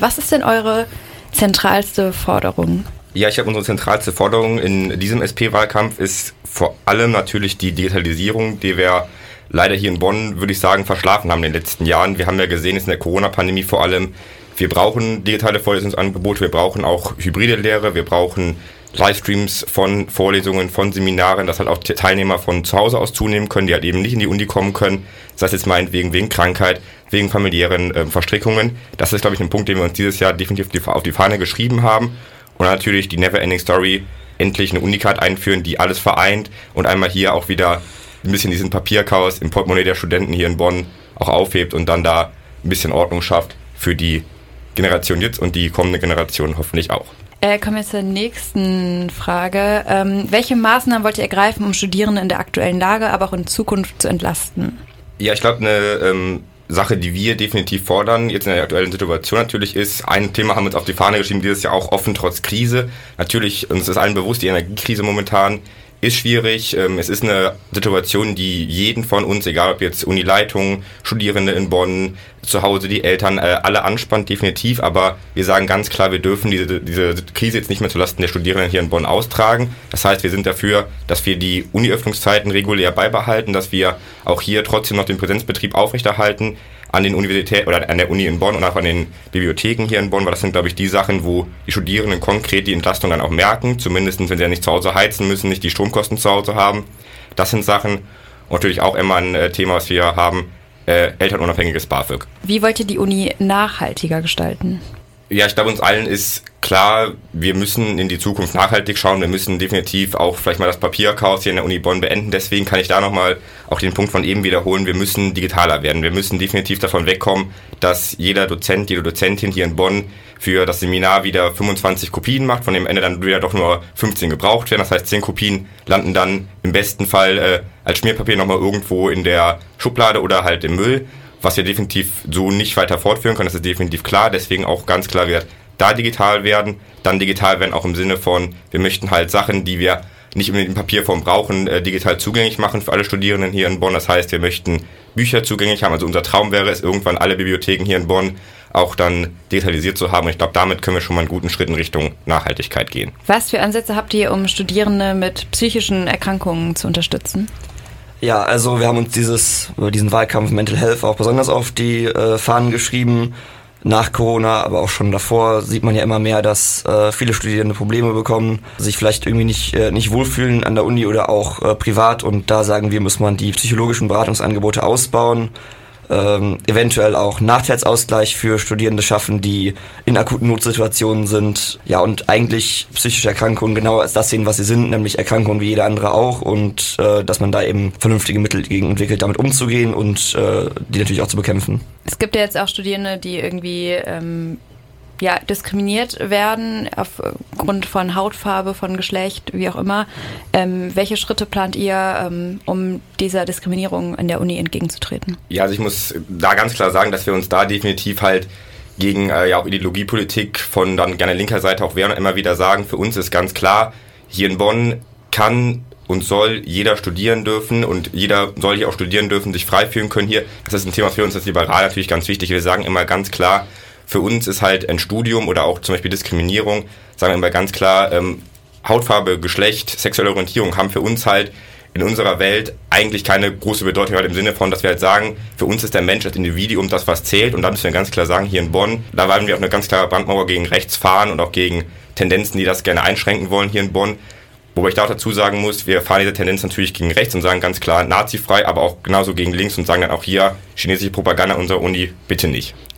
Was ist denn eure zentralste Forderung? Ja, ich glaube, unsere zentralste Forderung in diesem SP-Wahlkampf ist vor allem natürlich die Digitalisierung, die wir leider hier in Bonn, würde ich sagen, verschlafen haben in den letzten Jahren. Wir haben ja gesehen, es in der Corona-Pandemie vor allem, wir brauchen digitale Vorlesungsangebote, wir brauchen auch hybride Lehre, wir brauchen Livestreams von Vorlesungen, von Seminaren, dass halt auch Teilnehmer von zu Hause aus zunehmen können, die halt eben nicht in die Uni kommen können. Das heißt jetzt meinetwegen wegen Krankheit, wegen familiären äh, Verstrickungen. Das ist, glaube ich, ein Punkt, den wir uns dieses Jahr definitiv auf die Fahne geschrieben haben. Und natürlich die Neverending Story, endlich eine Unicard einführen, die alles vereint und einmal hier auch wieder ein bisschen diesen Papierchaos im Portemonnaie der Studenten hier in Bonn auch aufhebt und dann da ein bisschen Ordnung schafft für die Generation jetzt und die kommende Generation hoffentlich auch. Äh, kommen wir zur nächsten Frage. Ähm, welche Maßnahmen wollt ihr ergreifen, um Studierende in der aktuellen Lage, aber auch in Zukunft zu entlasten? Ja, ich glaube, eine ähm, Sache, die wir definitiv fordern, jetzt in der aktuellen Situation natürlich ist, ein Thema haben wir uns auf die Fahne geschrieben, dieses Jahr auch offen trotz Krise. Natürlich, uns ist allen bewusst, die Energiekrise momentan ist schwierig. Ähm, es ist eine Situation, die jeden von uns, egal ob jetzt Unileitung, Studierende in Bonn, zu Hause die Eltern, äh, alle anspannt, definitiv. Aber wir sagen ganz klar, wir dürfen diese, diese Krise jetzt nicht mehr zulasten der Studierenden hier in Bonn austragen. Das heißt, wir sind dafür, dass wir die Uni-Öffnungszeiten regulär beibehalten, dass wir auch hier trotzdem noch den Präsenzbetrieb aufrechterhalten an den Universitäten oder an der Uni in Bonn und auch an den Bibliotheken hier in Bonn, weil das sind, glaube ich, die Sachen, wo die Studierenden konkret die Entlastung dann auch merken, zumindest wenn sie ja nicht zu Hause heizen müssen, nicht die Stromkosten zu Hause haben. Das sind Sachen. Und natürlich auch immer ein äh, Thema, was wir haben, äh, elternunabhängiges BAföG. Wie wollt ihr die Uni nachhaltiger gestalten? Ja, ich glaube, uns allen ist klar, wir müssen in die Zukunft nachhaltig schauen. Wir müssen definitiv auch vielleicht mal das Papierchaos hier in der Uni Bonn beenden. Deswegen kann ich da nochmal auch den Punkt von eben wiederholen. Wir müssen digitaler werden. Wir müssen definitiv davon wegkommen, dass jeder Dozent, jede Dozentin hier in Bonn für das Seminar wieder 25 Kopien macht, von dem Ende dann wieder doch nur 15 gebraucht werden. Das heißt, 10 Kopien landen dann im besten Fall äh, als Schmierpapier nochmal irgendwo in der Schublade oder halt im Müll was wir definitiv so nicht weiter fortführen können, das ist definitiv klar. Deswegen auch ganz klar wird, da digital werden, dann digital werden auch im Sinne von, wir möchten halt Sachen, die wir nicht in Papierform brauchen, äh, digital zugänglich machen für alle Studierenden hier in Bonn. Das heißt, wir möchten Bücher zugänglich haben. Also unser Traum wäre es, irgendwann alle Bibliotheken hier in Bonn auch dann digitalisiert zu haben. Und ich glaube, damit können wir schon mal einen guten Schritt in Richtung Nachhaltigkeit gehen. Was für Ansätze habt ihr, um Studierende mit psychischen Erkrankungen zu unterstützen? Ja, also wir haben uns dieses, diesen Wahlkampf Mental Health auch besonders auf die äh, Fahnen geschrieben. Nach Corona, aber auch schon davor sieht man ja immer mehr, dass äh, viele Studierende Probleme bekommen, sich vielleicht irgendwie nicht, äh, nicht wohlfühlen an der Uni oder auch äh, privat. Und da sagen wir, muss man die psychologischen Beratungsangebote ausbauen ähm, eventuell auch Nachteilsausgleich für Studierende schaffen, die in akuten Notsituationen sind. Ja, und eigentlich psychische Erkrankungen genau als das sehen, was sie sind, nämlich Erkrankungen wie jeder andere auch und äh, dass man da eben vernünftige Mittel gegen entwickelt, damit umzugehen und äh, die natürlich auch zu bekämpfen. Es gibt ja jetzt auch Studierende, die irgendwie ähm, ja, diskriminiert werden aufgrund von Hautfarbe, von Geschlecht, wie auch immer. Ähm, welche Schritte plant ihr, ähm, um dieser Diskriminierung in der Uni entgegenzutreten? Ja, also ich muss da ganz klar sagen, dass wir uns da definitiv halt gegen äh, ja auch Ideologiepolitik von dann gerne linker Seite auch wehren und immer wieder sagen, für uns ist ganz klar, hier in Bonn kann und soll jeder studieren dürfen und jeder soll hier auch studieren dürfen, sich frei fühlen können hier. Das ist ein Thema für uns als Liberal natürlich ganz wichtig. Wir sagen immer ganz klar, für uns ist halt ein Studium oder auch zum Beispiel Diskriminierung, sagen wir immer ganz klar, ähm, Hautfarbe, Geschlecht, sexuelle Orientierung haben für uns halt in unserer Welt eigentlich keine große Bedeutung halt im Sinne von, dass wir halt sagen, für uns ist der Mensch das Individuum das, was zählt. Und da müssen wir ganz klar sagen, hier in Bonn, da wollen wir auch eine ganz klare Brandmauer gegen rechts fahren und auch gegen Tendenzen, die das gerne einschränken wollen hier in Bonn. Wobei ich da auch dazu sagen muss, wir fahren diese Tendenz natürlich gegen rechts und sagen ganz klar nazifrei, aber auch genauso gegen links und sagen dann auch hier chinesische Propaganda unserer Uni bitte nicht.